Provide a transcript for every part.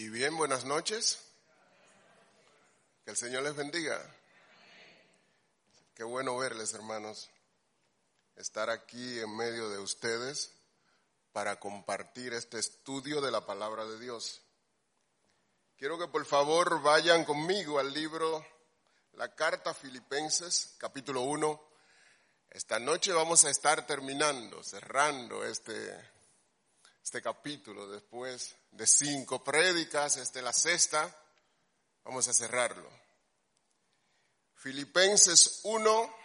Y bien, buenas noches. Que el Señor les bendiga. Qué bueno verles, hermanos. Estar aquí en medio de ustedes para compartir este estudio de la palabra de Dios. Quiero que por favor vayan conmigo al libro La Carta Filipenses, capítulo 1. Esta noche vamos a estar terminando, cerrando este, este capítulo después de cinco prédicas, esta es la sexta, vamos a cerrarlo. Filipenses 1.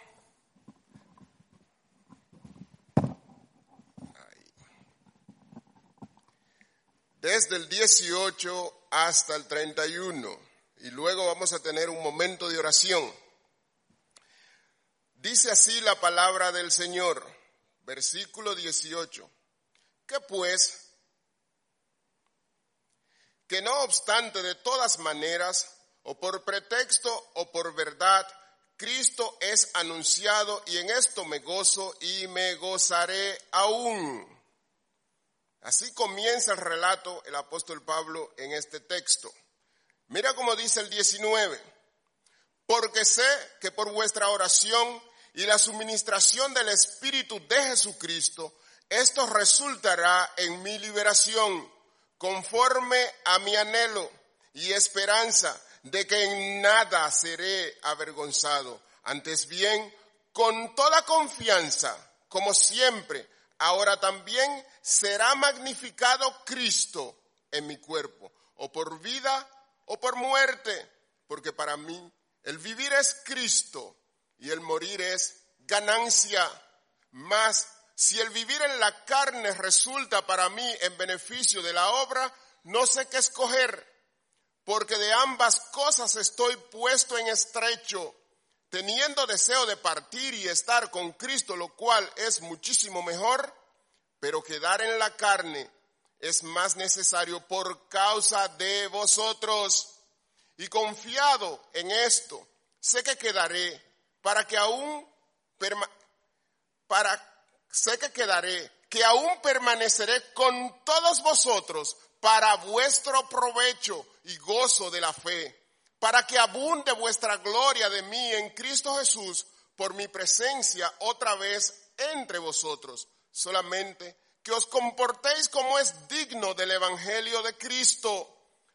Desde el 18 hasta el 31. Y luego vamos a tener un momento de oración. Dice así la palabra del Señor, versículo 18. ¿Qué pues? Que no obstante de todas maneras, o por pretexto o por verdad, Cristo es anunciado y en esto me gozo y me gozaré aún. Así comienza el relato el apóstol Pablo en este texto. Mira cómo dice el 19, porque sé que por vuestra oración y la suministración del Espíritu de Jesucristo, esto resultará en mi liberación conforme a mi anhelo y esperanza de que en nada seré avergonzado. Antes bien, con toda confianza, como siempre, ahora también será magnificado Cristo en mi cuerpo, o por vida o por muerte, porque para mí el vivir es Cristo y el morir es ganancia. Más si el vivir en la carne resulta para mí en beneficio de la obra, no sé qué escoger, porque de ambas cosas estoy puesto en estrecho, teniendo deseo de partir y estar con Cristo, lo cual es muchísimo mejor, pero quedar en la carne es más necesario por causa de vosotros. Y confiado en esto, sé que quedaré para que aún para sé que quedaré, que aún permaneceré con todos vosotros para vuestro provecho y gozo de la fe, para que abunde vuestra gloria de mí en Cristo Jesús por mi presencia otra vez entre vosotros. Solamente que os comportéis como es digno del Evangelio de Cristo,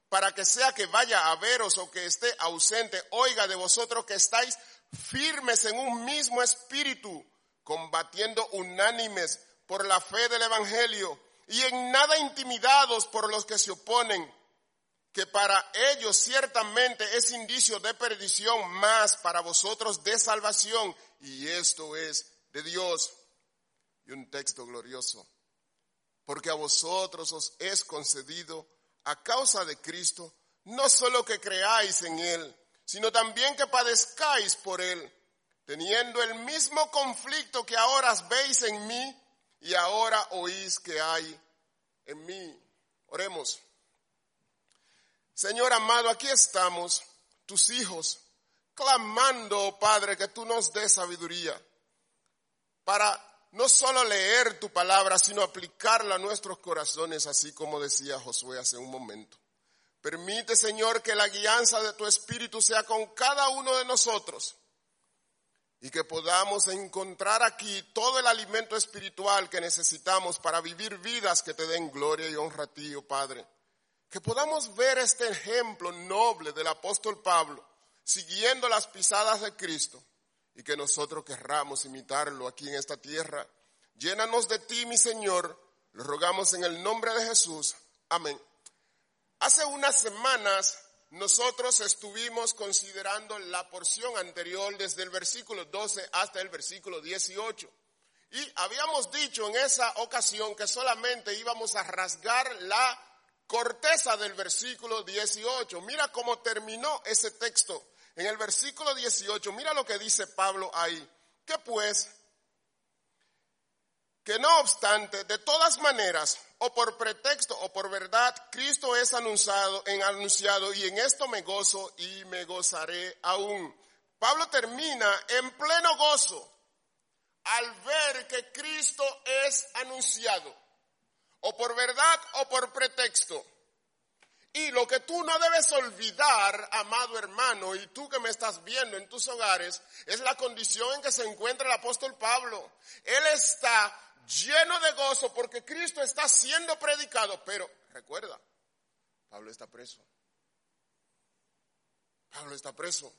para que sea que vaya a veros o que esté ausente, oiga de vosotros que estáis firmes en un mismo espíritu combatiendo unánimes por la fe del Evangelio y en nada intimidados por los que se oponen, que para ellos ciertamente es indicio de perdición, más para vosotros de salvación, y esto es de Dios. Y un texto glorioso, porque a vosotros os es concedido a causa de Cristo, no solo que creáis en Él, sino también que padezcáis por Él teniendo el mismo conflicto que ahora veis en mí y ahora oís que hay en mí. Oremos. Señor amado, aquí estamos, tus hijos, clamando, oh Padre, que tú nos des sabiduría para no solo leer tu palabra, sino aplicarla a nuestros corazones, así como decía Josué hace un momento. Permite, Señor, que la guianza de tu Espíritu sea con cada uno de nosotros y que podamos encontrar aquí todo el alimento espiritual que necesitamos para vivir vidas que te den gloria y honra a ti, oh Padre. Que podamos ver este ejemplo noble del apóstol Pablo, siguiendo las pisadas de Cristo, y que nosotros querramos imitarlo aquí en esta tierra. Llénanos de ti, mi Señor, lo rogamos en el nombre de Jesús. Amén. Hace unas semanas nosotros estuvimos considerando la porción anterior desde el versículo 12 hasta el versículo 18. Y habíamos dicho en esa ocasión que solamente íbamos a rasgar la corteza del versículo 18. Mira cómo terminó ese texto. En el versículo 18, mira lo que dice Pablo ahí. Que pues, que no obstante, de todas maneras, o por pretexto o por verdad, Cristo es anunciado, en anunciado y en esto me gozo y me gozaré aún. Pablo termina en pleno gozo al ver que Cristo es anunciado, o por verdad o por pretexto. Y lo que tú no debes olvidar, amado hermano, y tú que me estás viendo en tus hogares, es la condición en que se encuentra el apóstol Pablo. Él está lleno de gozo porque Cristo está siendo predicado, pero recuerda, Pablo está preso. Pablo está preso.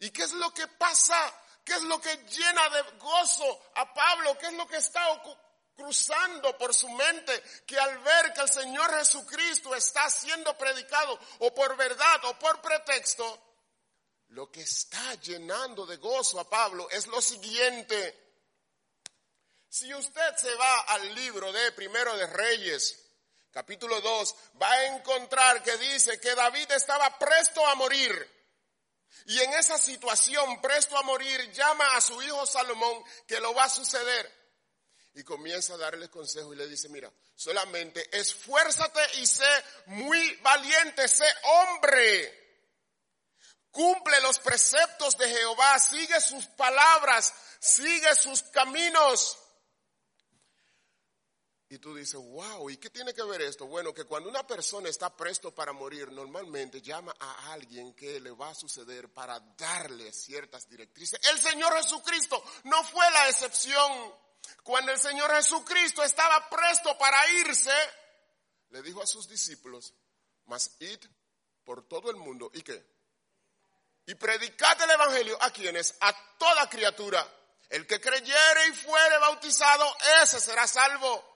¿Y qué es lo que pasa? ¿Qué es lo que llena de gozo a Pablo? ¿Qué es lo que está cruzando por su mente que al ver que el Señor Jesucristo está siendo predicado o por verdad o por pretexto, lo que está llenando de gozo a Pablo es lo siguiente. Si usted se va al libro de Primero de Reyes, capítulo 2, va a encontrar que dice que David estaba presto a morir. Y en esa situación, presto a morir, llama a su hijo Salomón que lo va a suceder. Y comienza a darle consejo y le dice, mira, solamente esfuérzate y sé muy valiente, sé hombre. Cumple los preceptos de Jehová, sigue sus palabras, sigue sus caminos. Y tú dices, wow, ¿y qué tiene que ver esto? Bueno, que cuando una persona está presto para morir, normalmente llama a alguien que le va a suceder para darle ciertas directrices. El Señor Jesucristo no fue la excepción. Cuando el Señor Jesucristo estaba presto para irse, le dijo a sus discípulos, mas id por todo el mundo. ¿Y qué? Y predicad el Evangelio a quienes? A toda criatura. El que creyere y fuere bautizado, ese será salvo.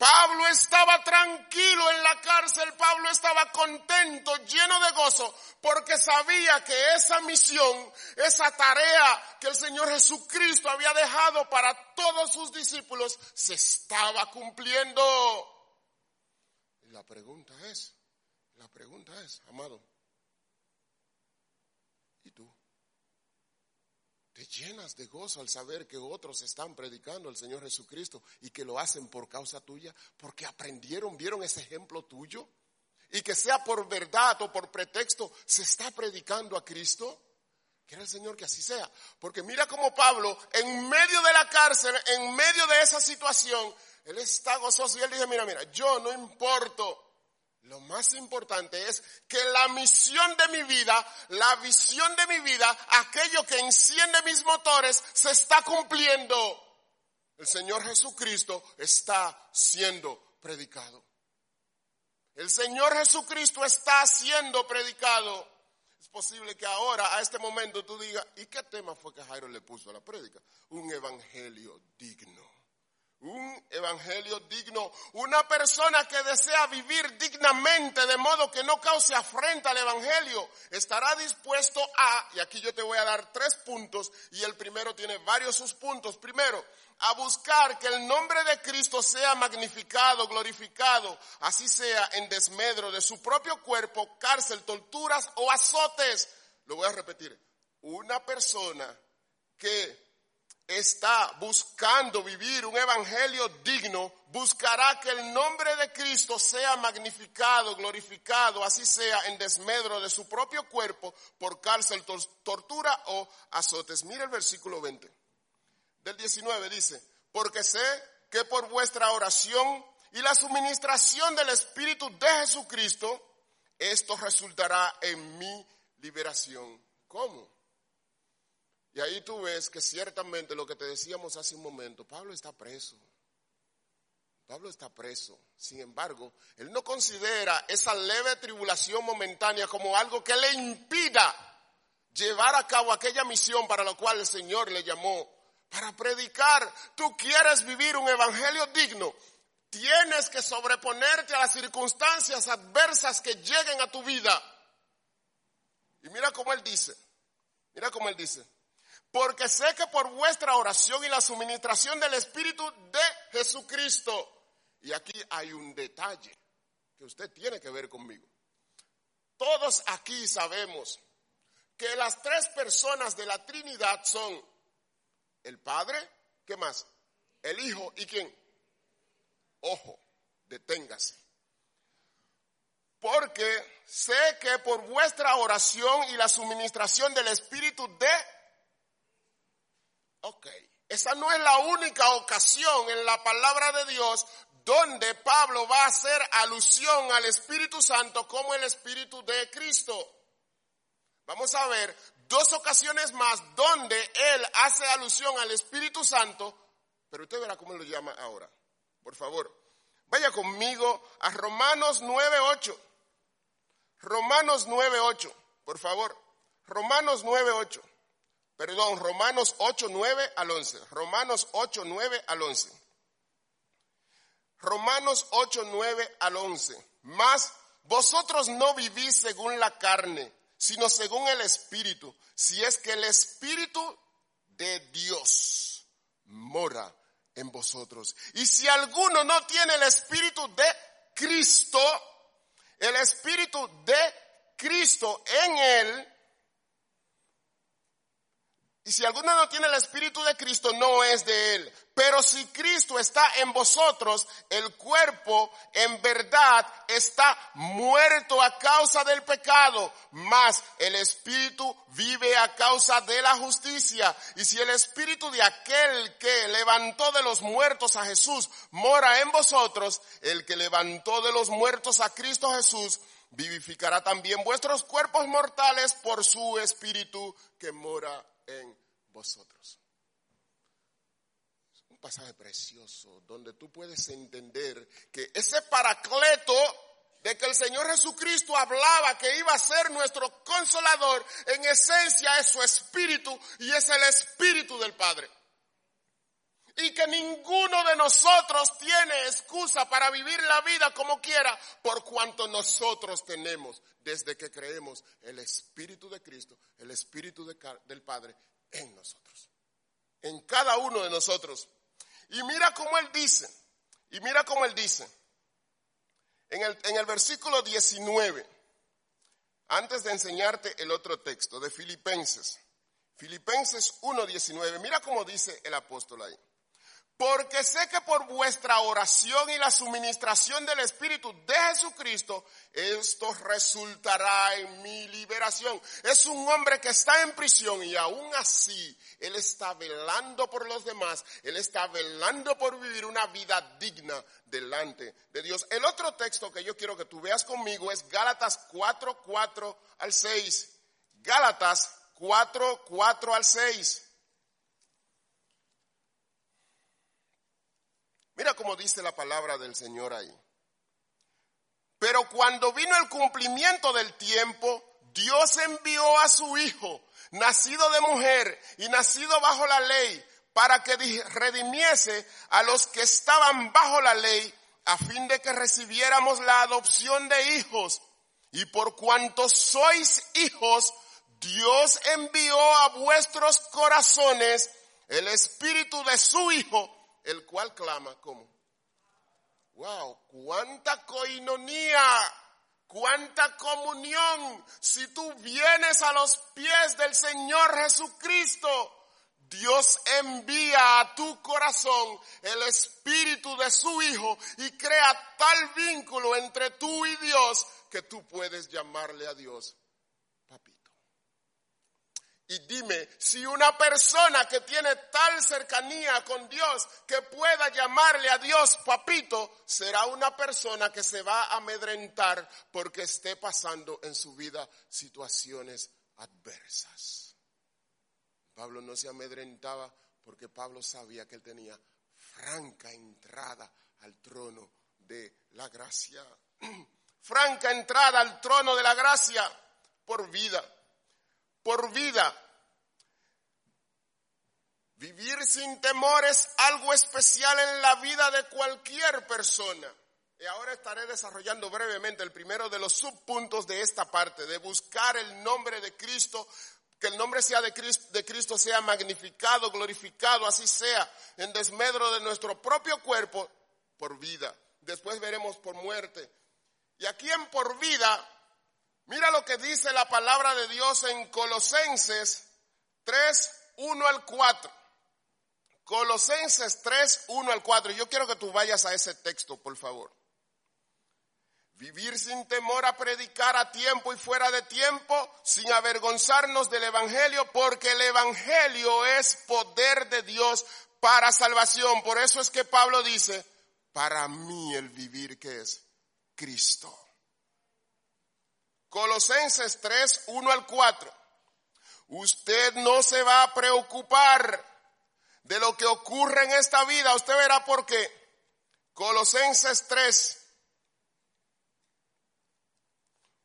Pablo estaba tranquilo en la cárcel, Pablo estaba contento, lleno de gozo, porque sabía que esa misión, esa tarea que el Señor Jesucristo había dejado para todos sus discípulos, se estaba cumpliendo. Y la pregunta es, la pregunta es, amado, ¿y tú? Llenas de gozo al saber que otros están predicando al Señor Jesucristo y que lo hacen por causa tuya, porque aprendieron, vieron ese ejemplo tuyo. Y que sea por verdad o por pretexto, se está predicando a Cristo. Quiere el Señor que así sea. Porque mira como Pablo, en medio de la cárcel, en medio de esa situación, él está gozoso y él dice, mira, mira, yo no importo lo más importante es que la misión de mi vida, la visión de mi vida, aquello que enciende mis motores, se está cumpliendo. El Señor Jesucristo está siendo predicado. El Señor Jesucristo está siendo predicado. Es posible que ahora, a este momento, tú digas, ¿y qué tema fue que Jairo le puso a la prédica? Un evangelio digno un evangelio digno, una persona que desea vivir dignamente de modo que no cause afrenta al evangelio, estará dispuesto a, y aquí yo te voy a dar tres puntos, y el primero tiene varios sus puntos. Primero, a buscar que el nombre de Cristo sea magnificado, glorificado, así sea en desmedro de su propio cuerpo, cárcel, torturas o azotes. Lo voy a repetir. Una persona que está buscando vivir un evangelio digno, buscará que el nombre de Cristo sea magnificado, glorificado, así sea en desmedro de su propio cuerpo por cárcel, tortura o azotes. Mira el versículo 20 del 19 dice, porque sé que por vuestra oración y la suministración del Espíritu de Jesucristo, esto resultará en mi liberación. ¿Cómo? Y ahí tú ves que ciertamente lo que te decíamos hace un momento, Pablo está preso. Pablo está preso. Sin embargo, él no considera esa leve tribulación momentánea como algo que le impida llevar a cabo aquella misión para la cual el Señor le llamó. Para predicar, tú quieres vivir un evangelio digno. Tienes que sobreponerte a las circunstancias adversas que lleguen a tu vida. Y mira cómo él dice, mira cómo él dice, porque sé que por vuestra oración y la suministración del Espíritu de Jesucristo, y aquí hay un detalle que usted tiene que ver conmigo. Todos aquí sabemos que las tres personas de la Trinidad son el Padre, ¿qué más? El Hijo y quién? Ojo, deténgase. Porque sé que por vuestra oración y la suministración del Espíritu de Ok, esa no es la única ocasión en la palabra de Dios donde Pablo va a hacer alusión al Espíritu Santo como el Espíritu de Cristo. Vamos a ver dos ocasiones más donde él hace alusión al Espíritu Santo, pero usted verá cómo lo llama ahora. Por favor, vaya conmigo a Romanos 9.8. Romanos 9.8, por favor. Romanos 9.8. Perdón, Romanos 8.9 al 11. Romanos 8.9 al 11. Romanos 8.9 al 11. Más vosotros no vivís según la carne, sino según el Espíritu, si es que el Espíritu de Dios mora en vosotros. Y si alguno no tiene el Espíritu de Cristo, el Espíritu de Cristo en él, y si alguno no tiene el Espíritu de Cristo, no es de él. Pero si Cristo está en vosotros, el cuerpo en verdad está muerto a causa del pecado, mas el Espíritu vive a causa de la justicia. Y si el Espíritu de aquel que levantó de los muertos a Jesús mora en vosotros, el que levantó de los muertos a Cristo Jesús, vivificará también vuestros cuerpos mortales por su Espíritu que mora en vosotros. Un pasaje precioso donde tú puedes entender que ese paracleto de que el Señor Jesucristo hablaba que iba a ser nuestro consolador, en esencia es su espíritu y es el espíritu del Padre. Y que ninguno de nosotros tiene excusa para vivir la vida como quiera, por cuanto nosotros tenemos, desde que creemos, el Espíritu de Cristo, el Espíritu del Padre en nosotros. En cada uno de nosotros. Y mira cómo Él dice, y mira cómo Él dice, en el, en el versículo 19, antes de enseñarte el otro texto de Filipenses, Filipenses 1.19, mira cómo dice el apóstol ahí porque sé que por vuestra oración y la suministración del Espíritu de Jesucristo, esto resultará en mi liberación. Es un hombre que está en prisión y aún así él está velando por los demás, él está velando por vivir una vida digna delante de Dios. El otro texto que yo quiero que tú veas conmigo es Gálatas 4, 4 al 6. Gálatas 4, 4 al 6. Mira cómo dice la palabra del Señor ahí. Pero cuando vino el cumplimiento del tiempo, Dios envió a su Hijo, nacido de mujer y nacido bajo la ley, para que redimiese a los que estaban bajo la ley, a fin de que recibiéramos la adopción de hijos. Y por cuanto sois hijos, Dios envió a vuestros corazones el espíritu de su Hijo, el cual clama como, wow, cuánta coinonía, cuánta comunión, si tú vienes a los pies del Señor Jesucristo, Dios envía a tu corazón el espíritu de su Hijo y crea tal vínculo entre tú y Dios que tú puedes llamarle a Dios y dime, si una persona que tiene tal cercanía con Dios que pueda llamarle a Dios papito, será una persona que se va a amedrentar porque esté pasando en su vida situaciones adversas. Pablo no se amedrentaba porque Pablo sabía que él tenía franca entrada al trono de la gracia. franca entrada al trono de la gracia por vida por vida. Vivir sin temor es algo especial en la vida de cualquier persona. Y ahora estaré desarrollando brevemente el primero de los subpuntos de esta parte, de buscar el nombre de Cristo, que el nombre sea de Cristo, de Cristo sea magnificado, glorificado, así sea, en desmedro de nuestro propio cuerpo por vida. Después veremos por muerte. Y aquí en por vida Mira lo que dice la palabra de Dios en Colosenses 3, 1 al 4. Colosenses 3, 1 al 4. Yo quiero que tú vayas a ese texto, por favor. Vivir sin temor a predicar a tiempo y fuera de tiempo, sin avergonzarnos del Evangelio, porque el Evangelio es poder de Dios para salvación. Por eso es que Pablo dice, para mí el vivir que es Cristo. Colosenses 3, 1 al 4. Usted no se va a preocupar de lo que ocurre en esta vida. Usted verá por qué. Colosenses 3,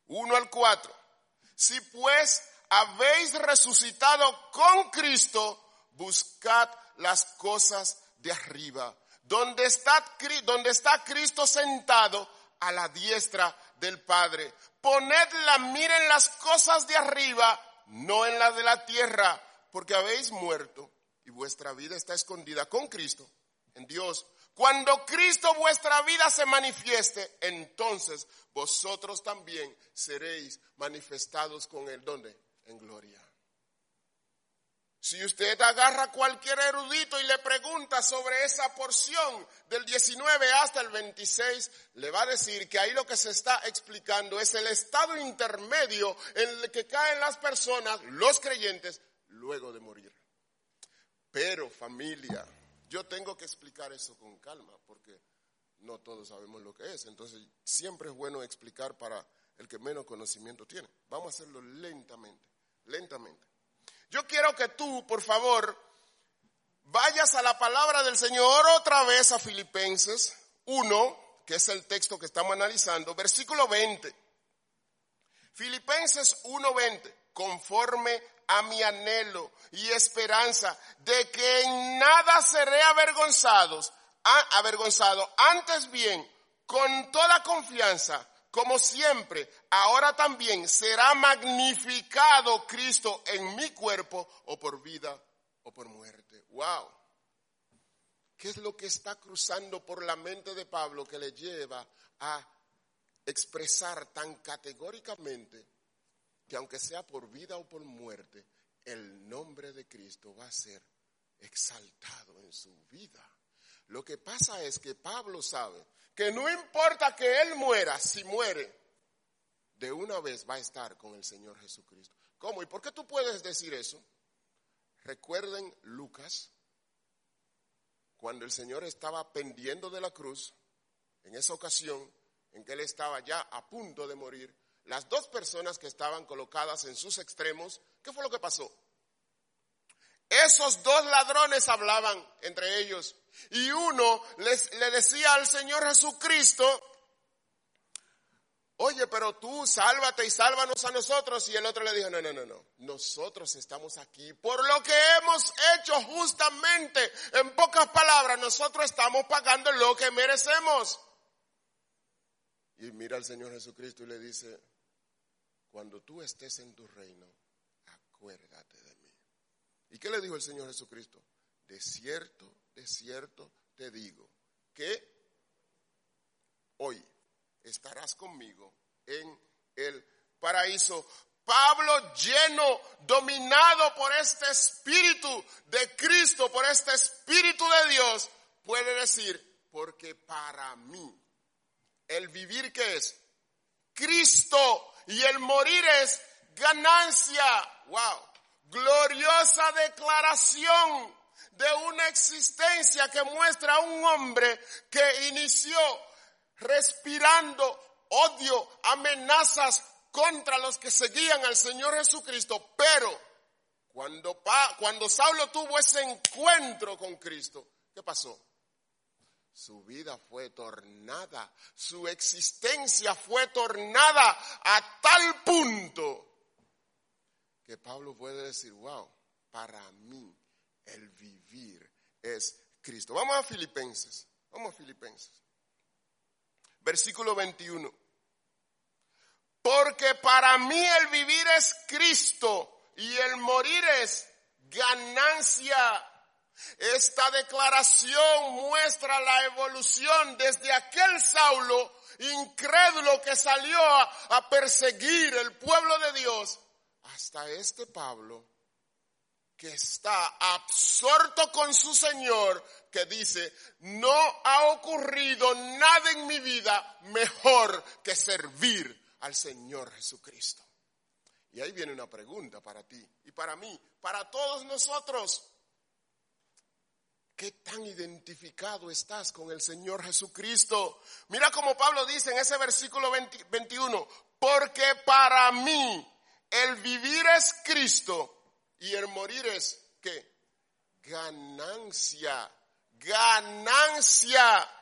1 al 4. Si pues habéis resucitado con Cristo, buscad las cosas de arriba, donde está, donde está Cristo sentado a la diestra del Padre. Poned la mira en las cosas de arriba, no en las de la tierra, porque habéis muerto y vuestra vida está escondida con Cristo en Dios. Cuando Cristo vuestra vida se manifieste, entonces vosotros también seréis manifestados con Él. ¿Dónde? En gloria. Si usted agarra cualquier erudito y le pregunta sobre esa porción del 19 hasta el 26, le va a decir que ahí lo que se está explicando es el estado intermedio en el que caen las personas, los creyentes, luego de morir. Pero familia, yo tengo que explicar eso con calma porque no todos sabemos lo que es. Entonces, siempre es bueno explicar para el que menos conocimiento tiene. Vamos a hacerlo lentamente, lentamente. Yo quiero que tú, por favor, vayas a la palabra del Señor otra vez a Filipenses 1, que es el texto que estamos analizando, versículo 20. Filipenses 1:20, conforme a mi anhelo y esperanza de que en nada seré avergonzados, avergonzado, antes bien, con toda confianza, como siempre, ahora también será magnificado Cristo en mi cuerpo, o por vida o por muerte. ¡Wow! ¿Qué es lo que está cruzando por la mente de Pablo que le lleva a expresar tan categóricamente que aunque sea por vida o por muerte, el nombre de Cristo va a ser exaltado en su vida. Lo que pasa es que Pablo sabe que no importa que él muera, si muere, de una vez va a estar con el Señor Jesucristo. ¿Cómo? ¿Y por qué tú puedes decir eso? Recuerden Lucas, cuando el Señor estaba pendiendo de la cruz, en esa ocasión en que él estaba ya a punto de morir, las dos personas que estaban colocadas en sus extremos, ¿qué fue lo que pasó? Esos dos ladrones hablaban entre ellos y uno le decía al Señor Jesucristo, oye, pero tú sálvate y sálvanos a nosotros. Y el otro le dijo, no, no, no, no, nosotros estamos aquí por lo que hemos hecho justamente. En pocas palabras, nosotros estamos pagando lo que merecemos. Y mira al Señor Jesucristo y le dice, cuando tú estés en tu reino, acuérdate. ¿Y qué le dijo el Señor Jesucristo? De cierto, de cierto te digo que hoy estarás conmigo en el paraíso. Pablo lleno, dominado por este espíritu de Cristo, por este espíritu de Dios, puede decir, porque para mí el vivir que es Cristo y el morir es ganancia. Wow. Gloriosa declaración de una existencia que muestra a un hombre que inició respirando odio, amenazas contra los que seguían al Señor Jesucristo, pero cuando, cuando Saulo tuvo ese encuentro con Cristo, ¿qué pasó? Su vida fue tornada, su existencia fue tornada a tal punto que Pablo puede decir, wow, para mí el vivir es Cristo. Vamos a Filipenses, vamos a Filipenses. Versículo 21. Porque para mí el vivir es Cristo y el morir es ganancia. Esta declaración muestra la evolución desde aquel Saulo incrédulo que salió a, perseguir el pueblo de Dios hasta este Pablo que está absorto con su Señor, que dice, no ha ocurrido nada en mi vida mejor que servir al Señor Jesucristo. Y ahí viene una pregunta para ti y para mí, para todos nosotros. ¿Qué tan identificado estás con el Señor Jesucristo? Mira como Pablo dice en ese versículo 21, porque para mí el vivir es Cristo y el morir es ¿qué? Ganancia, ganancia.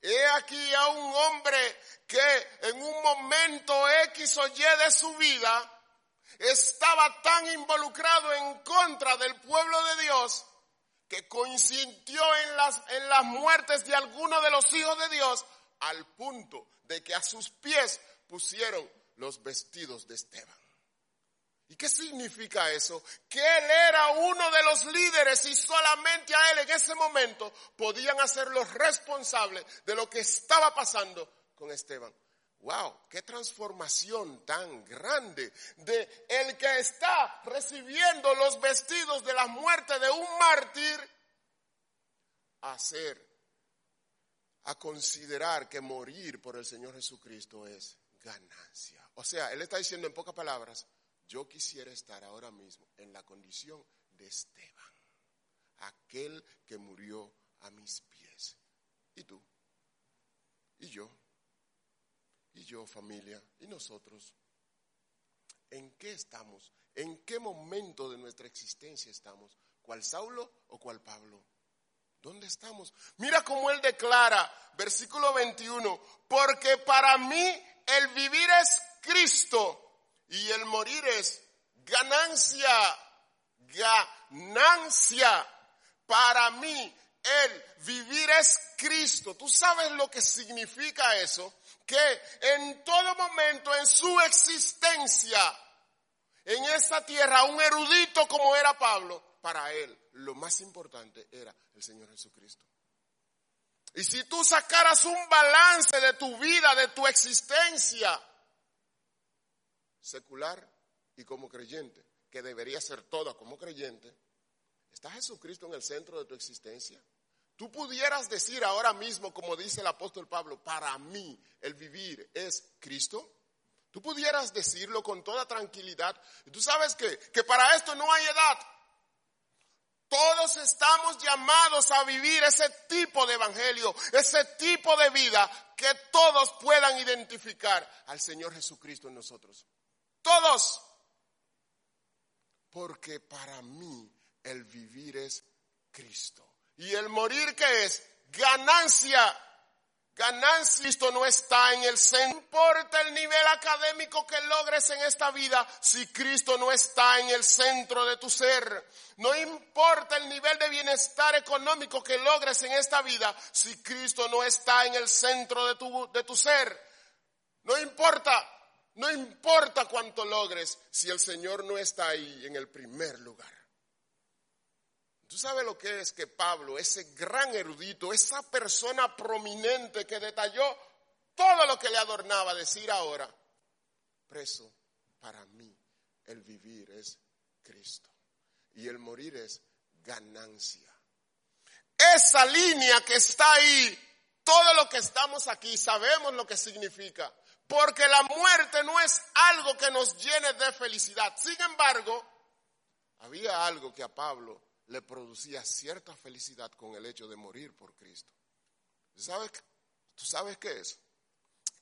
He aquí a un hombre que en un momento X o Y de su vida estaba tan involucrado en contra del pueblo de Dios que coincidió en las, en las muertes de algunos de los hijos de Dios al punto de que a sus pies pusieron los vestidos de Esteban. ¿Y qué significa eso? Que él era uno de los líderes y solamente a él en ese momento podían hacerlo responsable de lo que estaba pasando con Esteban. Wow, qué transformación tan grande de el que está recibiendo los vestidos de la muerte de un mártir a ser, a considerar que morir por el Señor Jesucristo es ganancia. O sea, él está diciendo en pocas palabras, yo quisiera estar ahora mismo en la condición de Esteban, aquel que murió a mis pies. ¿Y tú? ¿Y yo? y yo, familia, y nosotros, ¿en qué estamos? ¿En qué momento de nuestra existencia estamos? ¿Cuál Saulo o cuál Pablo? ¿Dónde estamos? Mira cómo él declara, versículo 21, porque para mí el vivir es Cristo y el morir es ganancia, ganancia. Para mí el vivir es Cristo. ¿Tú sabes lo que significa eso? que en todo momento en su existencia en esta tierra, un erudito como era Pablo, para él lo más importante era el Señor Jesucristo. Y si tú sacaras un balance de tu vida, de tu existencia secular y como creyente, que debería ser toda como creyente, ¿está Jesucristo en el centro de tu existencia? Tú pudieras decir ahora mismo, como dice el apóstol Pablo, para mí el vivir es Cristo. Tú pudieras decirlo con toda tranquilidad. Y tú sabes que, que para esto no hay edad. Todos estamos llamados a vivir ese tipo de evangelio, ese tipo de vida que todos puedan identificar al Señor Jesucristo en nosotros. Todos. Porque para mí el vivir es Cristo. Y el morir que es ganancia. Ganancia, esto no está en el centro. No importa el nivel académico que logres en esta vida si Cristo no está en el centro de tu ser. No importa el nivel de bienestar económico que logres en esta vida si Cristo no está en el centro de tu, de tu ser. No importa, no importa cuánto logres si el Señor no está ahí en el primer lugar. ¿Tú sabes lo que es que Pablo, ese gran erudito, esa persona prominente que detalló todo lo que le adornaba, decir ahora, preso, para mí el vivir es Cristo y el morir es ganancia. Esa línea que está ahí, todo lo que estamos aquí, sabemos lo que significa, porque la muerte no es algo que nos llene de felicidad. Sin embargo, había algo que a Pablo le producía cierta felicidad con el hecho de morir por Cristo. ¿Sabes? ¿Tú sabes qué es?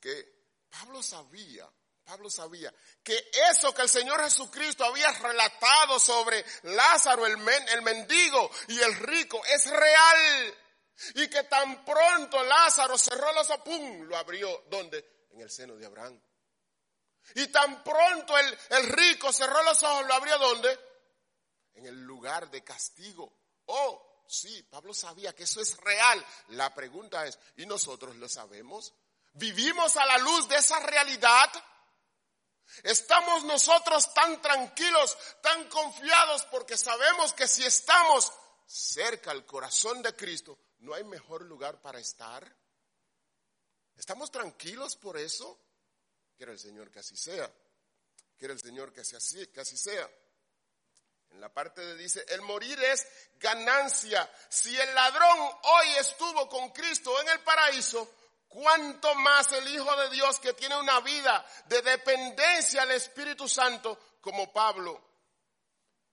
Que Pablo sabía, Pablo sabía que eso que el Señor Jesucristo había relatado sobre Lázaro, el, mendigo y el rico, es real. Y que tan pronto Lázaro cerró los ojos, ¡pum! Lo abrió. ¿Dónde? En el seno de Abraham. Y tan pronto el, el rico cerró los ojos, lo abrió ¿dónde? en el lugar de castigo. Oh, sí, Pablo sabía que eso es real. La pregunta es, ¿y nosotros lo sabemos? ¿Vivimos a la luz de esa realidad? ¿Estamos nosotros tan tranquilos, tan confiados porque sabemos que si estamos cerca al corazón de Cristo, no hay mejor lugar para estar? ¿Estamos tranquilos por eso? Quiere el Señor que así sea. Quiere el Señor que así, que así sea. En la parte de dice, el morir es ganancia. Si el ladrón hoy estuvo con Cristo en el paraíso, ¿cuánto más el Hijo de Dios que tiene una vida de dependencia al Espíritu Santo como Pablo?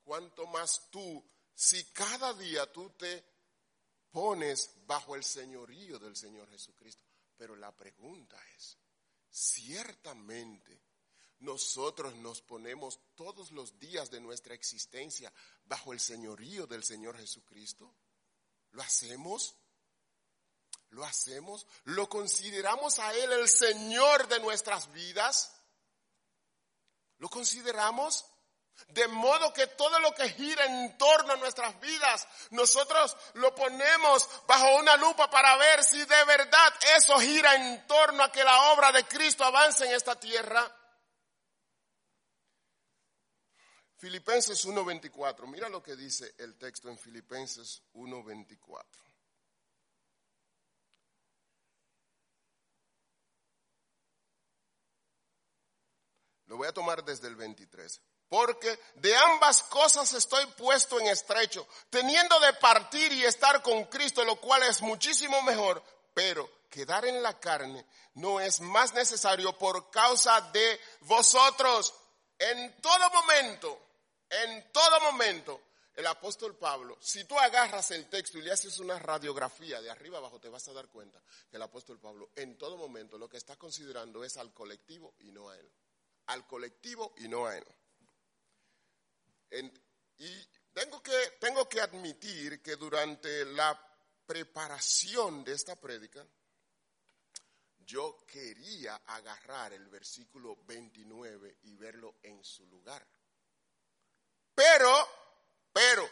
¿Cuánto más tú, si cada día tú te pones bajo el señorío del Señor Jesucristo. Pero la pregunta es, ciertamente nosotros nos ponemos todos los días de nuestra existencia bajo el señorío del Señor Jesucristo? ¿Lo hacemos? ¿Lo hacemos? ¿Lo consideramos a Él el Señor de nuestras vidas? ¿Lo consideramos? De modo que todo lo que gira en torno a nuestras vidas, nosotros lo ponemos bajo una lupa para ver si de verdad eso gira en torno a que la obra de Cristo avance en esta tierra. Filipenses 1.24, mira lo que dice el texto en Filipenses 1.24. Lo voy a tomar desde el 23. Porque de ambas cosas estoy puesto en estrecho, teniendo de partir y estar con Cristo, lo cual es muchísimo mejor, pero quedar en la carne no es más necesario por causa de vosotros. En todo momento, en todo momento, el apóstol Pablo, si tú agarras el texto y le haces una radiografía de arriba abajo, te vas a dar cuenta que el apóstol Pablo en todo momento lo que está considerando es al colectivo y no a él. Al colectivo y no a él y tengo que, tengo que admitir que durante la preparación de esta prédica, yo quería agarrar el versículo 29 y verlo en su lugar. Pero, pero,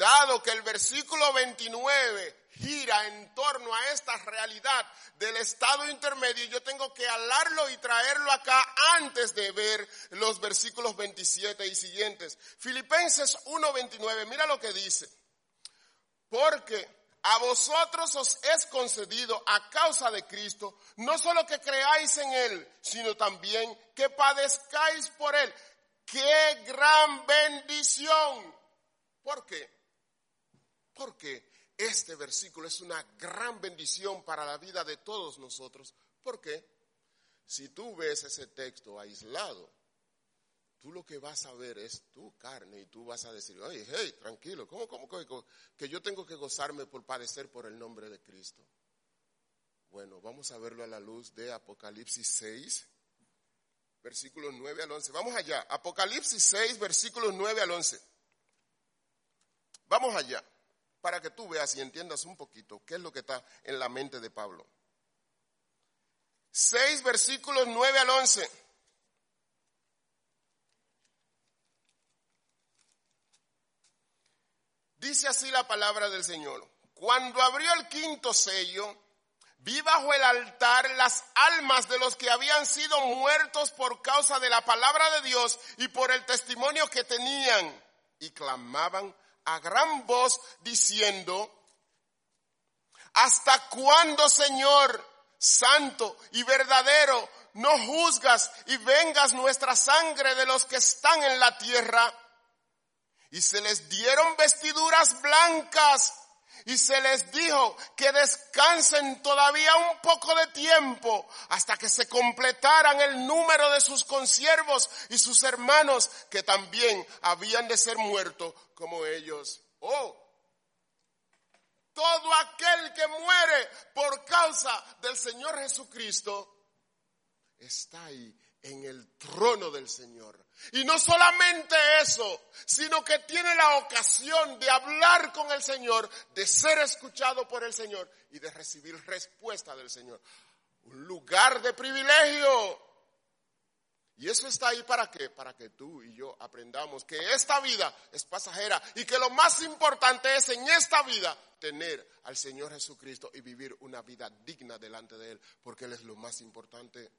dado que el versículo 29 gira en torno a esta realidad del estado intermedio, yo tengo que alarlo y traerlo acá antes de ver los versículos 27 y siguientes. Filipenses 1:29, mira lo que dice. Porque a vosotros os es concedido a causa de Cristo, no solo que creáis en Él, sino también que padezcáis por Él. ¡Qué gran bendición! ¿Por qué? Porque este versículo es una gran bendición para la vida de todos nosotros. ¿Por qué? Si tú ves ese texto aislado, tú lo que vas a ver es tu carne y tú vas a decir, oye, hey, tranquilo, ¿cómo, cómo, cómo que yo tengo que gozarme por padecer por el nombre de Cristo? Bueno, vamos a verlo a la luz de Apocalipsis 6, versículos 9 al 11. Vamos allá, Apocalipsis 6, versículos 9 al 11. Vamos allá para que tú veas y entiendas un poquito qué es lo que está en la mente de Pablo. 6 versículos 9 al 11. Dice así la palabra del Señor. Cuando abrió el quinto sello, vi bajo el altar las almas de los que habían sido muertos por causa de la palabra de Dios y por el testimonio que tenían y clamaban a gran voz diciendo, ¿hasta cuándo, Señor, santo y verdadero, no juzgas y vengas nuestra sangre de los que están en la tierra? Y se les dieron vestiduras blancas y se les dijo que descansen todavía un poco de tiempo hasta que se completaran el número de sus consiervos y sus hermanos que también habían de ser muertos como ellos. Oh, todo aquel que muere por causa del Señor Jesucristo está ahí en el trono del Señor. Y no solamente eso, sino que tiene la ocasión de hablar con el Señor, de ser escuchado por el Señor y de recibir respuesta del Señor. Un lugar de privilegio. Y eso está ahí para qué? Para que tú y yo aprendamos que esta vida es pasajera y que lo más importante es en esta vida tener al Señor Jesucristo y vivir una vida digna delante de Él, porque Él es lo más importante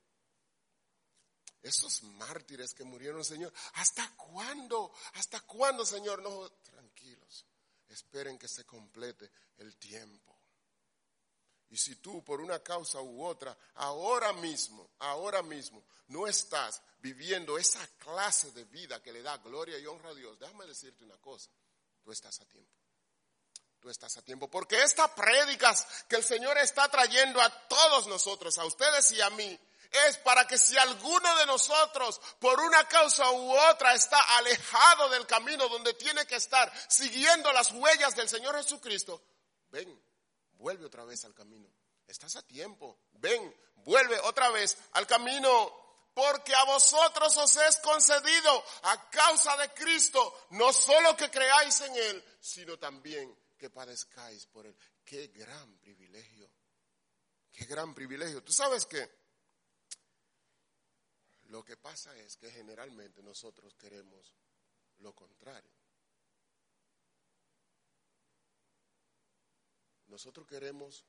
esos mártires que murieron, Señor, ¿hasta cuándo? ¿Hasta cuándo, Señor? No, tranquilos, esperen que se complete el tiempo. Y si tú por una causa u otra, ahora mismo, ahora mismo, no estás viviendo esa clase de vida que le da gloria y honra a Dios, déjame decirte una cosa, tú estás a tiempo. Tú estás a tiempo, porque estas prédicas que el Señor está trayendo a todos nosotros, a ustedes y a mí, es para que si alguno de nosotros por una causa u otra está alejado del camino donde tiene que estar, siguiendo las huellas del Señor Jesucristo, ven, vuelve otra vez al camino. Estás a tiempo. Ven, vuelve otra vez al camino. Porque a vosotros os es concedido a causa de Cristo, no solo que creáis en Él, sino también que padezcáis por Él. Qué gran privilegio. Qué gran privilegio. Tú sabes que lo que pasa es que generalmente nosotros queremos lo contrario. Nosotros queremos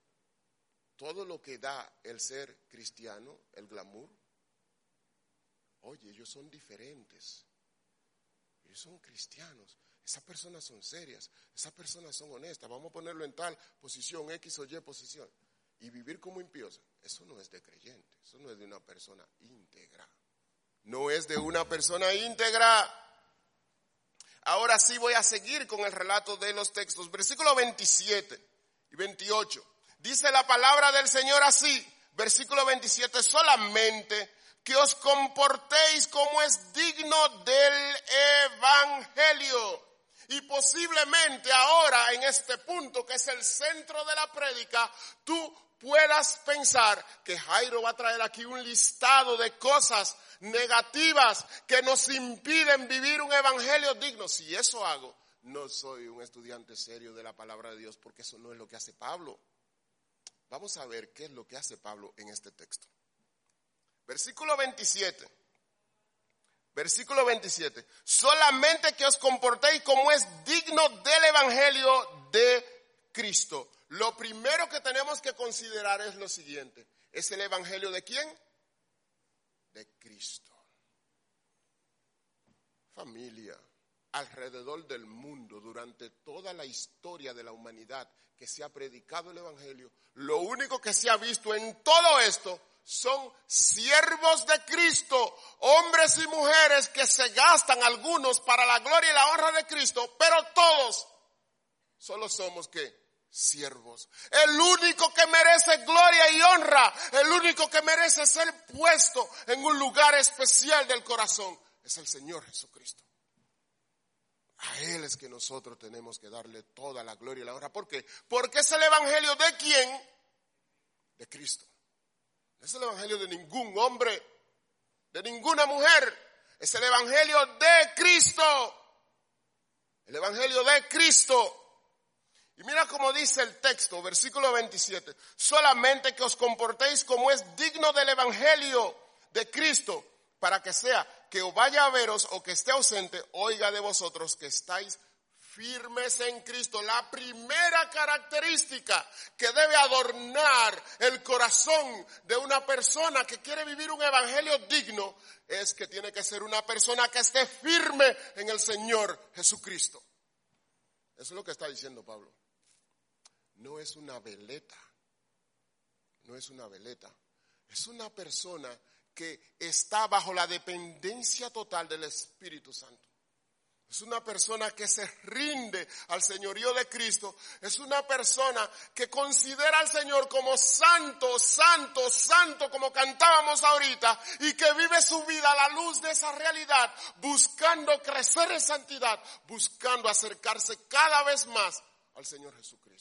todo lo que da el ser cristiano, el glamour. Oye, ellos son diferentes. Ellos son cristianos. Esas personas son serias. Esas personas son honestas. Vamos a ponerlo en tal posición, X o Y posición. Y vivir como impiosa. Eso no es de creyente. Eso no es de una persona íntegra. No es de una persona íntegra. Ahora sí voy a seguir con el relato de los textos. Versículo 27 y 28. Dice la palabra del Señor así, versículo 27, solamente que os comportéis como es digno del Evangelio. Y posiblemente ahora, en este punto, que es el centro de la prédica, tú puedas pensar que Jairo va a traer aquí un listado de cosas negativas que nos impiden vivir un evangelio digno. Si eso hago, no soy un estudiante serio de la palabra de Dios porque eso no es lo que hace Pablo. Vamos a ver qué es lo que hace Pablo en este texto. Versículo 27. Versículo 27. Solamente que os comportéis como es digno del Evangelio de Cristo. Lo primero que tenemos que considerar es lo siguiente. ¿Es el Evangelio de quién? De Cristo. Familia alrededor del mundo durante toda la historia de la humanidad que se ha predicado el Evangelio, lo único que se ha visto en todo esto son siervos de Cristo, hombres y mujeres que se gastan algunos para la gloria y la honra de Cristo, pero todos solo somos que siervos. El único que merece gloria y honra, el único que merece ser puesto en un lugar especial del corazón, es el Señor Jesucristo. A Él es que nosotros tenemos que darle toda la gloria y la honra. ¿Por qué? Porque es el Evangelio de quién? De Cristo. Es el Evangelio de ningún hombre, de ninguna mujer. Es el Evangelio de Cristo. El Evangelio de Cristo. Y mira cómo dice el texto, versículo 27. Solamente que os comportéis como es digno del Evangelio de Cristo, para que sea que o vaya a veros o que esté ausente, oiga de vosotros que estáis firmes en Cristo. La primera característica que debe adornar el corazón de una persona que quiere vivir un evangelio digno es que tiene que ser una persona que esté firme en el Señor Jesucristo. Eso es lo que está diciendo Pablo. No es una veleta. No es una veleta. Es una persona que está bajo la dependencia total del Espíritu Santo. Es una persona que se rinde al señorío de Cristo. Es una persona que considera al Señor como santo, santo, santo, como cantábamos ahorita, y que vive su vida a la luz de esa realidad, buscando crecer en santidad, buscando acercarse cada vez más al Señor Jesucristo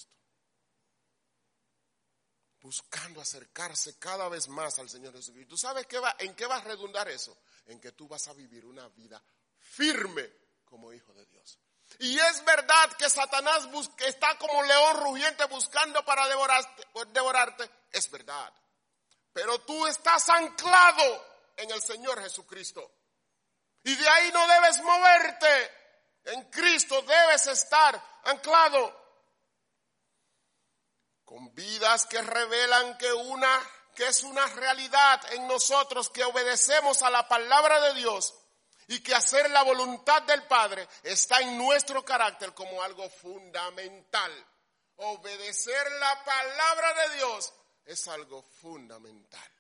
buscando acercarse cada vez más al Señor Jesucristo. ¿Tú sabes qué va, en qué va a redundar eso? En que tú vas a vivir una vida firme como hijo de Dios. Y es verdad que Satanás está como león rugiente buscando para devorarte, devorarte. Es verdad. Pero tú estás anclado en el Señor Jesucristo. Y de ahí no debes moverte. En Cristo debes estar anclado con vidas que revelan que una que es una realidad en nosotros que obedecemos a la palabra de Dios y que hacer la voluntad del Padre está en nuestro carácter como algo fundamental. Obedecer la palabra de Dios es algo fundamental.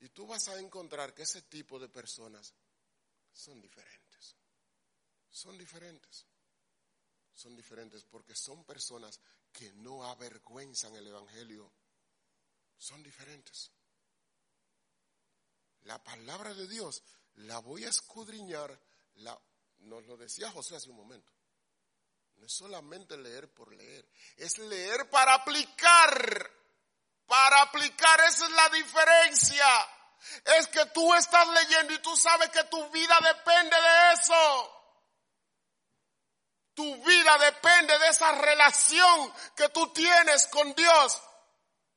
Y tú vas a encontrar que ese tipo de personas son diferentes. Son diferentes. Son diferentes porque son personas que no avergüenzan el Evangelio son diferentes. La palabra de Dios la voy a escudriñar, la, nos lo decía José hace un momento. No es solamente leer por leer, es leer para aplicar. Para aplicar, esa es la diferencia. Es que tú estás leyendo y tú sabes que tu vida depende de eso. Tu vida depende de esa relación que tú tienes con Dios.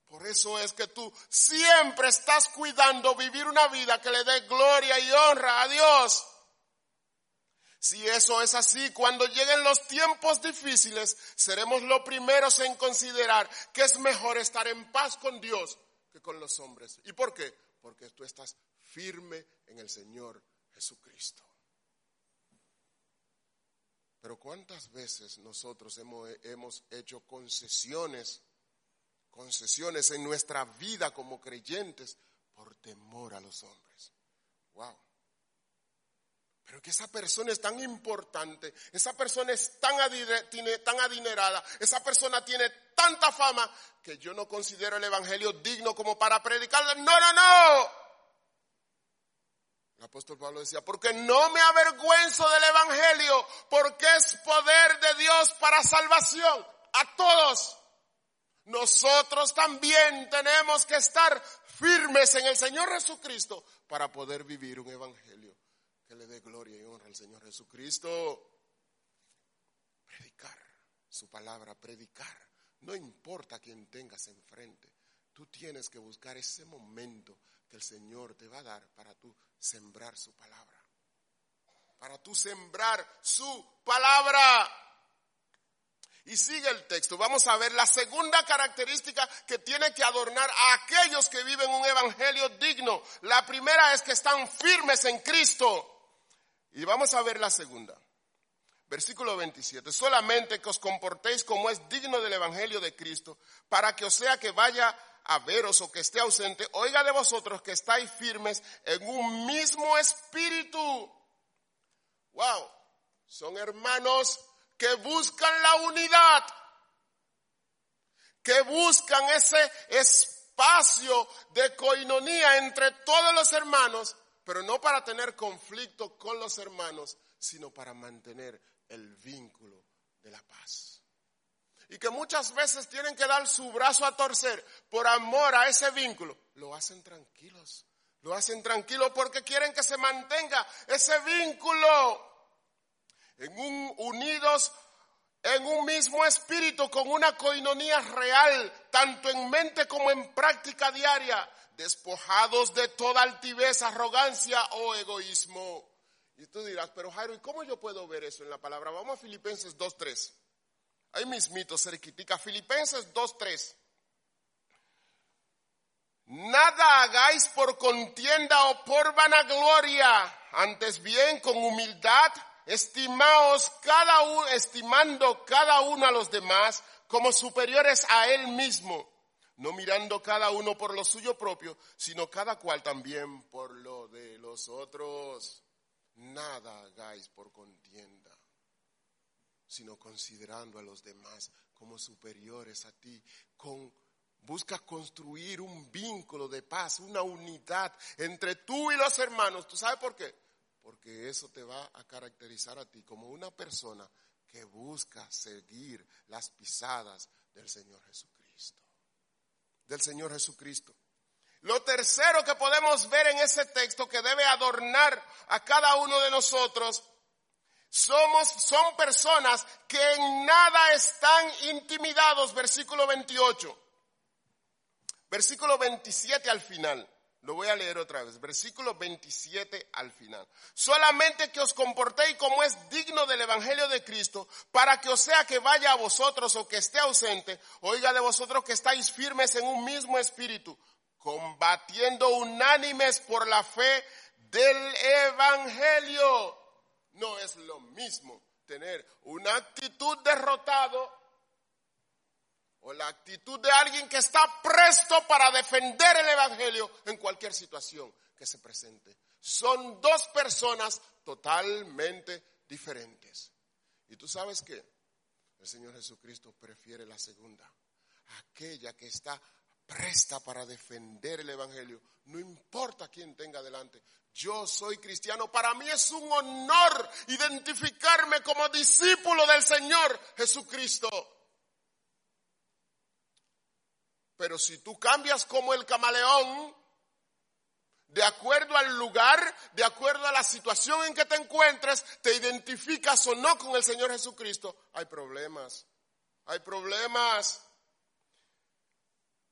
Por eso es que tú siempre estás cuidando vivir una vida que le dé gloria y honra a Dios. Si eso es así, cuando lleguen los tiempos difíciles, seremos los primeros en considerar que es mejor estar en paz con Dios que con los hombres. ¿Y por qué? Porque tú estás firme en el Señor Jesucristo. Pero ¿cuántas veces nosotros hemos, hemos hecho concesiones, concesiones en nuestra vida como creyentes por temor a los hombres? Wow. Pero que esa persona es tan importante, esa persona es tan, tan adinerada, esa persona tiene tanta fama que yo no considero el Evangelio digno como para predicarle. No, no, no. Apóstol Pablo decía, porque no me avergüenzo del Evangelio, porque es poder de Dios para salvación a todos. Nosotros también tenemos que estar firmes en el Señor Jesucristo para poder vivir un Evangelio que le dé gloria y honra al Señor Jesucristo. Predicar su palabra, predicar. No importa quién tengas enfrente, tú tienes que buscar ese momento que el Señor te va a dar para tú sembrar su palabra. Para tú sembrar su palabra. Y sigue el texto. Vamos a ver la segunda característica que tiene que adornar a aquellos que viven un evangelio digno. La primera es que están firmes en Cristo. Y vamos a ver la segunda. Versículo 27. Solamente que os comportéis como es digno del evangelio de Cristo, para que os sea que vaya a veros o que esté ausente, oiga de vosotros que estáis firmes en un mismo espíritu. Wow, son hermanos que buscan la unidad, que buscan ese espacio de coinonía entre todos los hermanos, pero no para tener conflicto con los hermanos, sino para mantener el vínculo de la paz y que muchas veces tienen que dar su brazo a torcer por amor a ese vínculo, lo hacen tranquilos. Lo hacen tranquilos porque quieren que se mantenga ese vínculo en un unidos en un mismo espíritu con una coinonía real, tanto en mente como en práctica diaria, despojados de toda altivez, arrogancia o egoísmo. Y tú dirás, pero Jairo, ¿y cómo yo puedo ver eso en la palabra? Vamos a Filipenses 2.3. Ahí mismito, cerquitica. Filipenses 2.3. Nada hagáis por contienda o por vanagloria, antes bien con humildad, estimaos cada uno, estimando cada uno a los demás como superiores a él mismo, no mirando cada uno por lo suyo propio, sino cada cual también por lo de los otros. Nada hagáis por contienda sino considerando a los demás como superiores a ti, busca construir un vínculo de paz, una unidad entre tú y los hermanos. ¿Tú sabes por qué? Porque eso te va a caracterizar a ti como una persona que busca seguir las pisadas del Señor Jesucristo. Del Señor Jesucristo. Lo tercero que podemos ver en ese texto que debe adornar a cada uno de nosotros somos, son personas que en nada están intimidados, versículo 28. Versículo 27 al final. Lo voy a leer otra vez. Versículo 27 al final. Solamente que os comportéis como es digno del Evangelio de Cristo, para que os sea que vaya a vosotros o que esté ausente, oiga de vosotros que estáis firmes en un mismo espíritu, combatiendo unánimes por la fe del Evangelio no es lo mismo tener una actitud derrotado o la actitud de alguien que está presto para defender el Evangelio en cualquier situación que se presente. Son dos personas totalmente diferentes. Y tú sabes que el Señor Jesucristo prefiere la segunda, aquella que está presta para defender el Evangelio, no importa quién tenga delante. Yo soy cristiano. Para mí es un honor identificarme como discípulo del Señor Jesucristo. Pero si tú cambias como el camaleón, de acuerdo al lugar, de acuerdo a la situación en que te encuentres, te identificas o no con el Señor Jesucristo, hay problemas. Hay problemas.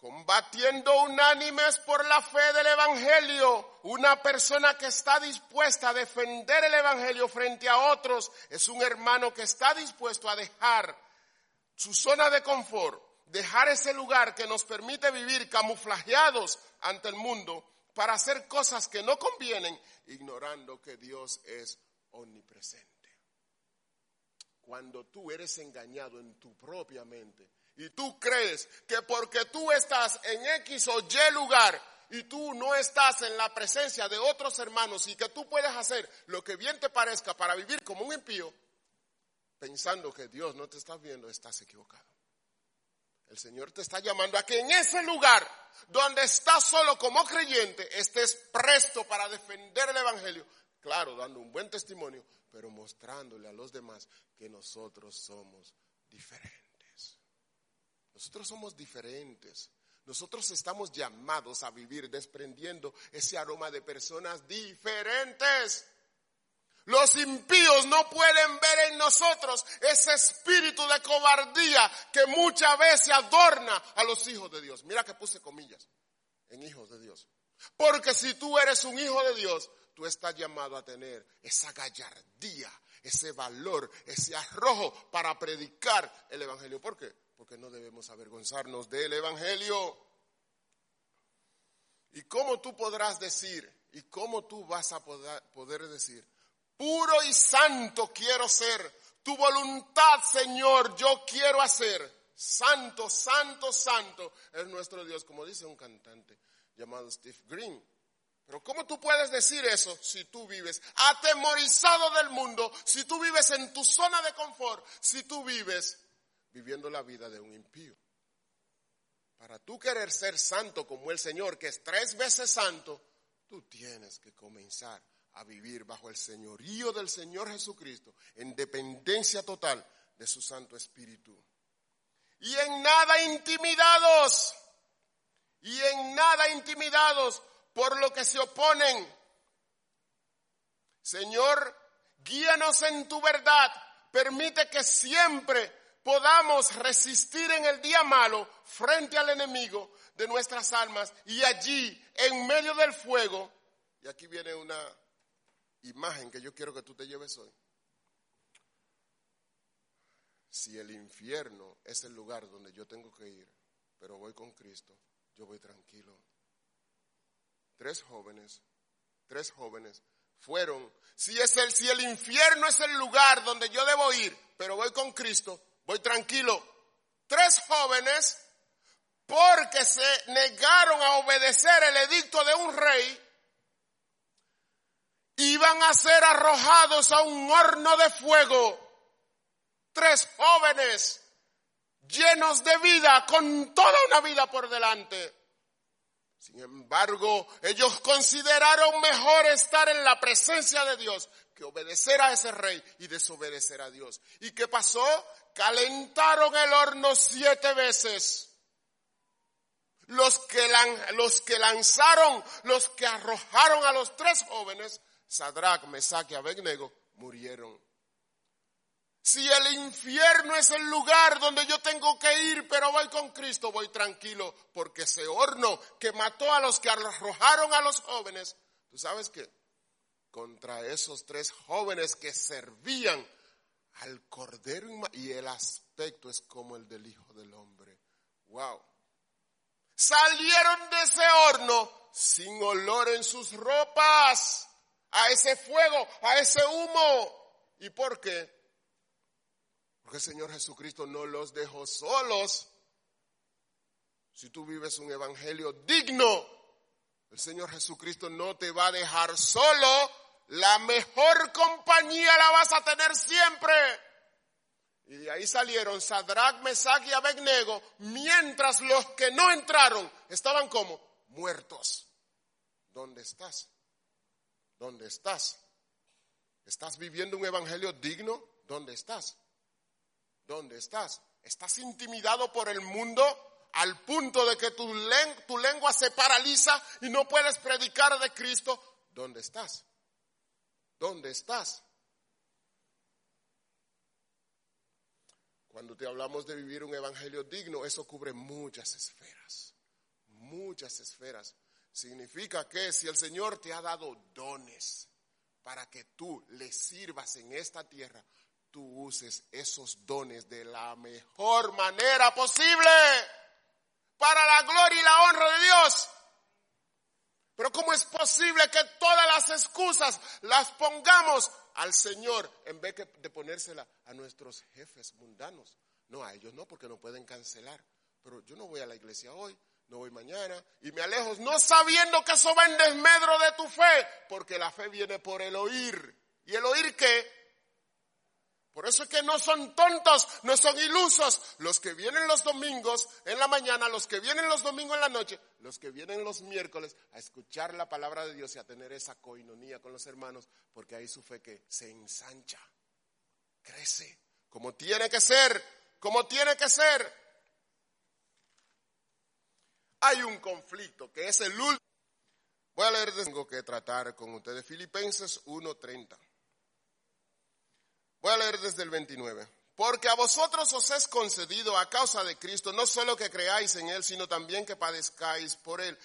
Combatiendo unánimes por la fe del Evangelio, una persona que está dispuesta a defender el Evangelio frente a otros es un hermano que está dispuesto a dejar su zona de confort, dejar ese lugar que nos permite vivir camuflajeados ante el mundo para hacer cosas que no convienen, ignorando que Dios es omnipresente. Cuando tú eres engañado en tu propia mente y tú crees que porque tú estás en X o Y lugar y tú no estás en la presencia de otros hermanos y que tú puedes hacer lo que bien te parezca para vivir como un impío, pensando que Dios no te está viendo, estás equivocado. El Señor te está llamando a que en ese lugar donde estás solo como creyente estés presto para defender el Evangelio. Claro, dando un buen testimonio, pero mostrándole a los demás que nosotros somos diferentes. Nosotros somos diferentes. Nosotros estamos llamados a vivir desprendiendo ese aroma de personas diferentes. Los impíos no pueden ver en nosotros ese espíritu de cobardía que muchas veces adorna a los hijos de Dios. Mira que puse comillas en hijos de Dios. Porque si tú eres un hijo de Dios, tú estás llamado a tener esa gallardía, ese valor, ese arrojo para predicar el Evangelio. ¿Por qué? Porque no debemos avergonzarnos del Evangelio. ¿Y cómo tú podrás decir, y cómo tú vas a poder decir, Puro y santo quiero ser. Tu voluntad, Señor, yo quiero hacer. Santo, santo, santo es nuestro Dios, como dice un cantante llamado Steve Green. Pero ¿cómo tú puedes decir eso si tú vives atemorizado del mundo, si tú vives en tu zona de confort, si tú vives viviendo la vida de un impío? Para tú querer ser santo como el Señor, que es tres veces santo, tú tienes que comenzar a vivir bajo el señorío del Señor Jesucristo, en dependencia total de su Santo Espíritu. Y en nada intimidados, y en nada intimidados por lo que se oponen. Señor, guíanos en tu verdad, permite que siempre podamos resistir en el día malo frente al enemigo de nuestras almas y allí, en medio del fuego, y aquí viene una imagen que yo quiero que tú te lleves hoy. Si el infierno es el lugar donde yo tengo que ir, pero voy con Cristo, yo voy tranquilo. Tres jóvenes, tres jóvenes fueron, si es el si el infierno es el lugar donde yo debo ir, pero voy con Cristo, voy tranquilo. Tres jóvenes porque se negaron a obedecer el edicto de un rey iban a ser arrojados a un horno de fuego. Tres jóvenes llenos de vida, con toda una vida por delante. Sin embargo, ellos consideraron mejor estar en la presencia de Dios que obedecer a ese rey y desobedecer a Dios. ¿Y qué pasó? Calentaron el horno siete veces. Los que, los que lanzaron, los que arrojaron a los tres jóvenes, Sadrach, Mesach y Abednego murieron. Si el infierno es el lugar donde yo tengo que ir, pero voy con Cristo, voy tranquilo, porque ese horno que mató a los que arrojaron a los jóvenes, ¿tú sabes qué? Contra esos tres jóvenes que servían al Cordero y el aspecto es como el del Hijo del Hombre. Wow. Salieron de ese horno sin olor en sus ropas a ese fuego, a ese humo. ¿Y por qué? Porque el Señor Jesucristo no los dejó solos. Si tú vives un evangelio digno, el Señor Jesucristo no te va a dejar solo. La mejor compañía la vas a tener siempre. Y de ahí salieron Sadrach, Mesach y Abednego, mientras los que no entraron estaban como muertos. ¿Dónde estás? ¿Dónde estás? ¿Estás viviendo un evangelio digno? ¿Dónde estás? ¿Dónde estás? ¿Estás intimidado por el mundo al punto de que tu, tu lengua se paraliza y no puedes predicar de Cristo? ¿Dónde estás? ¿Dónde estás? Cuando te hablamos de vivir un evangelio digno, eso cubre muchas esferas, muchas esferas. Significa que si el Señor te ha dado dones para que tú le sirvas en esta tierra, tú uses esos dones de la mejor manera posible para la gloria y la honra de Dios. Pero ¿cómo es posible que todas las excusas las pongamos al Señor en vez de ponérsela a nuestros jefes mundanos? No, a ellos no, porque no pueden cancelar. Pero yo no voy a la iglesia hoy, no voy mañana y me alejo no sabiendo que eso va en desmedro de tu fe, porque la fe viene por el oír. ¿Y el oír qué? Por eso es que no son tontos, no son ilusos. Los que vienen los domingos en la mañana, los que vienen los domingos en la noche, los que vienen los miércoles a escuchar la palabra de Dios y a tener esa coinonía con los hermanos, porque ahí su fe que se ensancha, crece, como tiene que ser, como tiene que ser. Hay un conflicto que es el último. Voy a leer, tengo que tratar con ustedes. Filipenses 1.30. Voy a leer desde el 29. Porque a vosotros os es concedido a causa de Cristo no solo que creáis en Él, sino también que padezcáis por Él,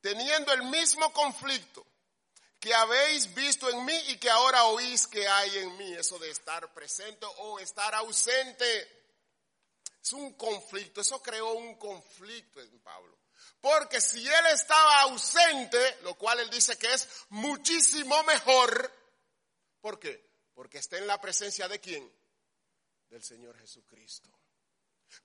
teniendo el mismo conflicto que habéis visto en mí y que ahora oís que hay en mí, eso de estar presente o estar ausente. Es un conflicto, eso creó un conflicto en Pablo. Porque si él estaba ausente, lo cual él dice que es muchísimo mejor, ¿por qué? Porque está en la presencia de quién? Del Señor Jesucristo.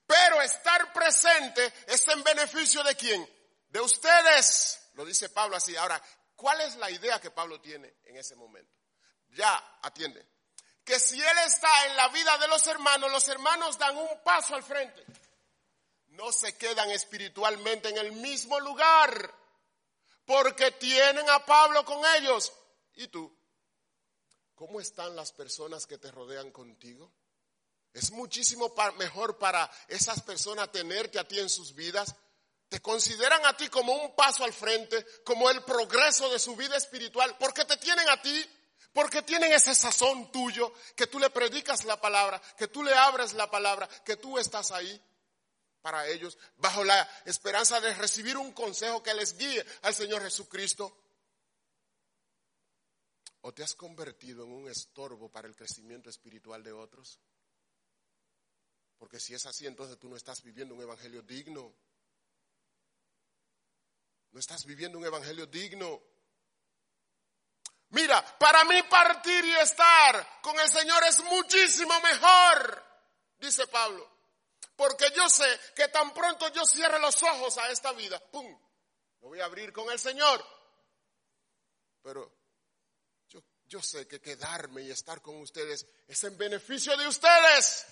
Pero estar presente es en beneficio de quién? De ustedes. Lo dice Pablo así. Ahora, ¿cuál es la idea que Pablo tiene en ese momento? Ya, atiende. Que si él está en la vida de los hermanos, los hermanos dan un paso al frente. No se quedan espiritualmente en el mismo lugar. Porque tienen a Pablo con ellos. ¿Y tú? ¿Cómo están las personas que te rodean contigo? Es muchísimo mejor para esas personas tenerte a ti en sus vidas. Te consideran a ti como un paso al frente, como el progreso de su vida espiritual, porque te tienen a ti, porque tienen ese sazón tuyo, que tú le predicas la palabra, que tú le abres la palabra, que tú estás ahí para ellos, bajo la esperanza de recibir un consejo que les guíe al Señor Jesucristo. ¿O te has convertido en un estorbo para el crecimiento espiritual de otros? Porque si es así, entonces tú no estás viviendo un evangelio digno. No estás viviendo un evangelio digno. Mira, para mí partir y estar con el Señor es muchísimo mejor, dice Pablo. Porque yo sé que tan pronto yo cierre los ojos a esta vida, ¡pum! Lo voy a abrir con el Señor. Pero yo sé que quedarme y estar con ustedes es en beneficio de ustedes.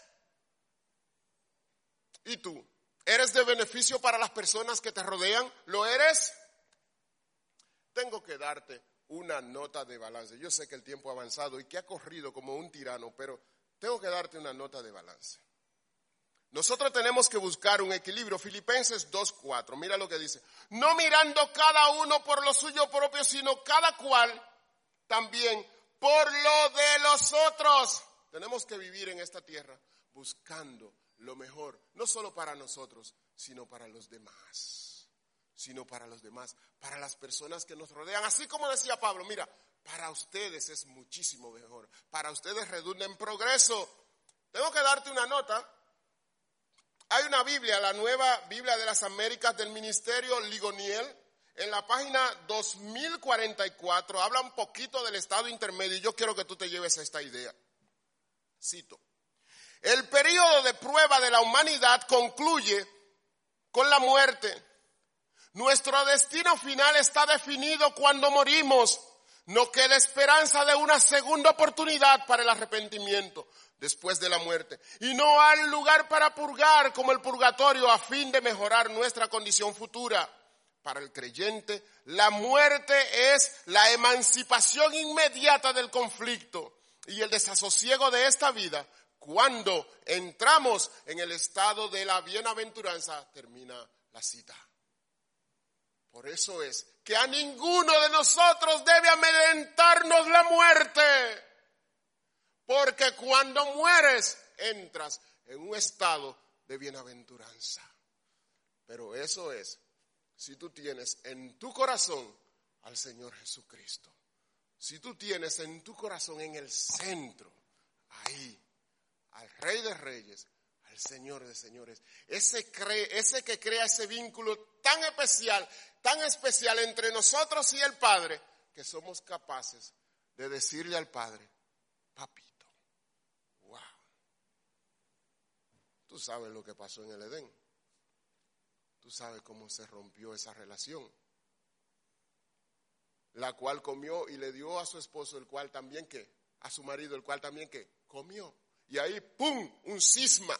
¿Y tú? ¿Eres de beneficio para las personas que te rodean? ¿Lo eres? Tengo que darte una nota de balance. Yo sé que el tiempo ha avanzado y que ha corrido como un tirano, pero tengo que darte una nota de balance. Nosotros tenemos que buscar un equilibrio. Filipenses 2.4, mira lo que dice. No mirando cada uno por lo suyo propio, sino cada cual también por lo de los otros. Tenemos que vivir en esta tierra buscando lo mejor, no solo para nosotros, sino para los demás, sino para los demás, para las personas que nos rodean. Así como decía Pablo, mira, para ustedes es muchísimo mejor, para ustedes redunda en progreso. Tengo que darte una nota. Hay una Biblia, la nueva Biblia de las Américas del Ministerio Ligoniel, en la página 2044 habla un poquito del estado intermedio y yo quiero que tú te lleves a esta idea. Cito. El periodo de prueba de la humanidad concluye con la muerte. Nuestro destino final está definido cuando morimos. no queda esperanza de una segunda oportunidad para el arrepentimiento después de la muerte. Y no hay lugar para purgar como el purgatorio a fin de mejorar nuestra condición futura. Para el creyente, la muerte es la emancipación inmediata del conflicto y el desasosiego de esta vida cuando entramos en el estado de la bienaventuranza, termina la cita. Por eso es que a ninguno de nosotros debe amedrentarnos la muerte. Porque cuando mueres, entras en un estado de bienaventuranza. Pero eso es si tú tienes en tu corazón al Señor Jesucristo. Si tú tienes en tu corazón en el centro, ahí, al Rey de Reyes, al Señor de Señores, ese, ese que crea ese vínculo tan especial tan especial entre nosotros y el Padre que somos capaces de decirle al Padre, papito, wow. Tú sabes lo que pasó en el Edén. Tú sabes cómo se rompió esa relación. La cual comió y le dio a su esposo, el cual también que, a su marido, el cual también que comió. Y ahí, ¡pum!, un cisma.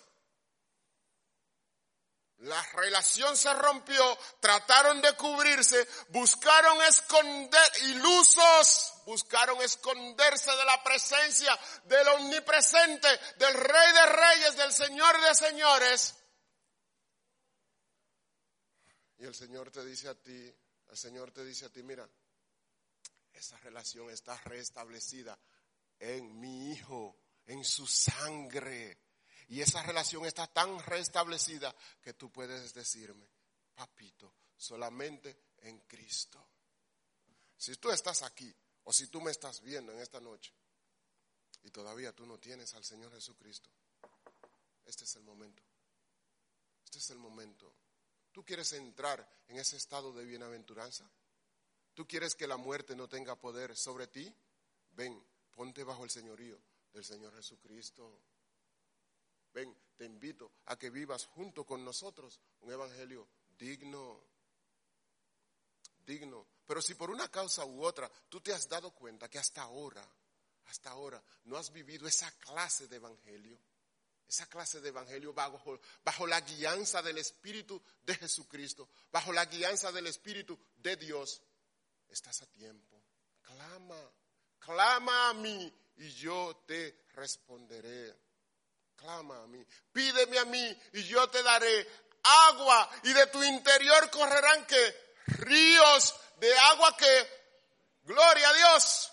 La relación se rompió, trataron de cubrirse, buscaron esconder, ilusos, buscaron esconderse de la presencia del omnipresente, del Rey de Reyes, del Señor de Señores. Y el Señor te dice a ti, el Señor te dice a ti, mira, esa relación está restablecida en mi Hijo, en su sangre. Y esa relación está tan restablecida que tú puedes decirme, papito, solamente en Cristo. Si tú estás aquí o si tú me estás viendo en esta noche y todavía tú no tienes al Señor Jesucristo, este es el momento. Este es el momento. ¿Tú quieres entrar en ese estado de bienaventuranza? ¿Tú quieres que la muerte no tenga poder sobre ti? Ven, ponte bajo el señorío del Señor Jesucristo. Ven, te invito a que vivas junto con nosotros un evangelio digno, digno. Pero si por una causa u otra tú te has dado cuenta que hasta ahora, hasta ahora no has vivido esa clase de evangelio, esa clase de evangelio bajo, bajo la guianza del Espíritu de Jesucristo, bajo la guianza del Espíritu de Dios, estás a tiempo. Clama, clama a mí y yo te responderé clama a mí, pídeme a mí y yo te daré agua y de tu interior correrán que ríos de agua que, gloria a Dios.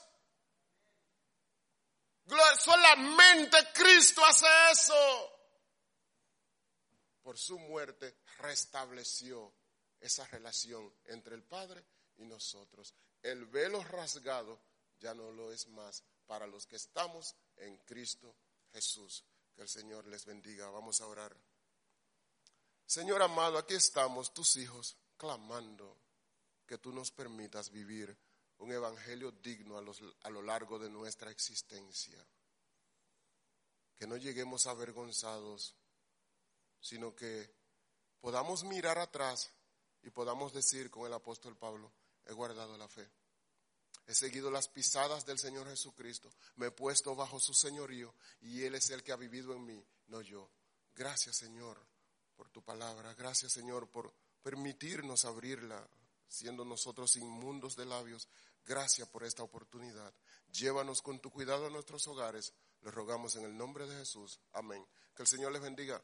Solamente Cristo hace eso. Por su muerte restableció esa relación entre el Padre y nosotros. El velo rasgado ya no lo es más para los que estamos en Cristo Jesús. Que el Señor les bendiga. Vamos a orar. Señor amado, aquí estamos, tus hijos, clamando que tú nos permitas vivir un evangelio digno a, lo largo de nuestra existencia. Que no lleguemos avergonzados, sino que podamos mirar atrás y podamos decir con el apóstol Pablo, he guardado la fe. He seguido las pisadas del Señor Jesucristo. Me he puesto bajo su señorío y Él es el que ha vivido en mí, no yo. Gracias Señor por tu palabra. Gracias Señor por permitirnos abrirla, siendo nosotros inmundos de labios. Gracias por esta oportunidad. Llévanos con tu cuidado a nuestros hogares. Les rogamos en el nombre de Jesús. Amén. Que el Señor les bendiga.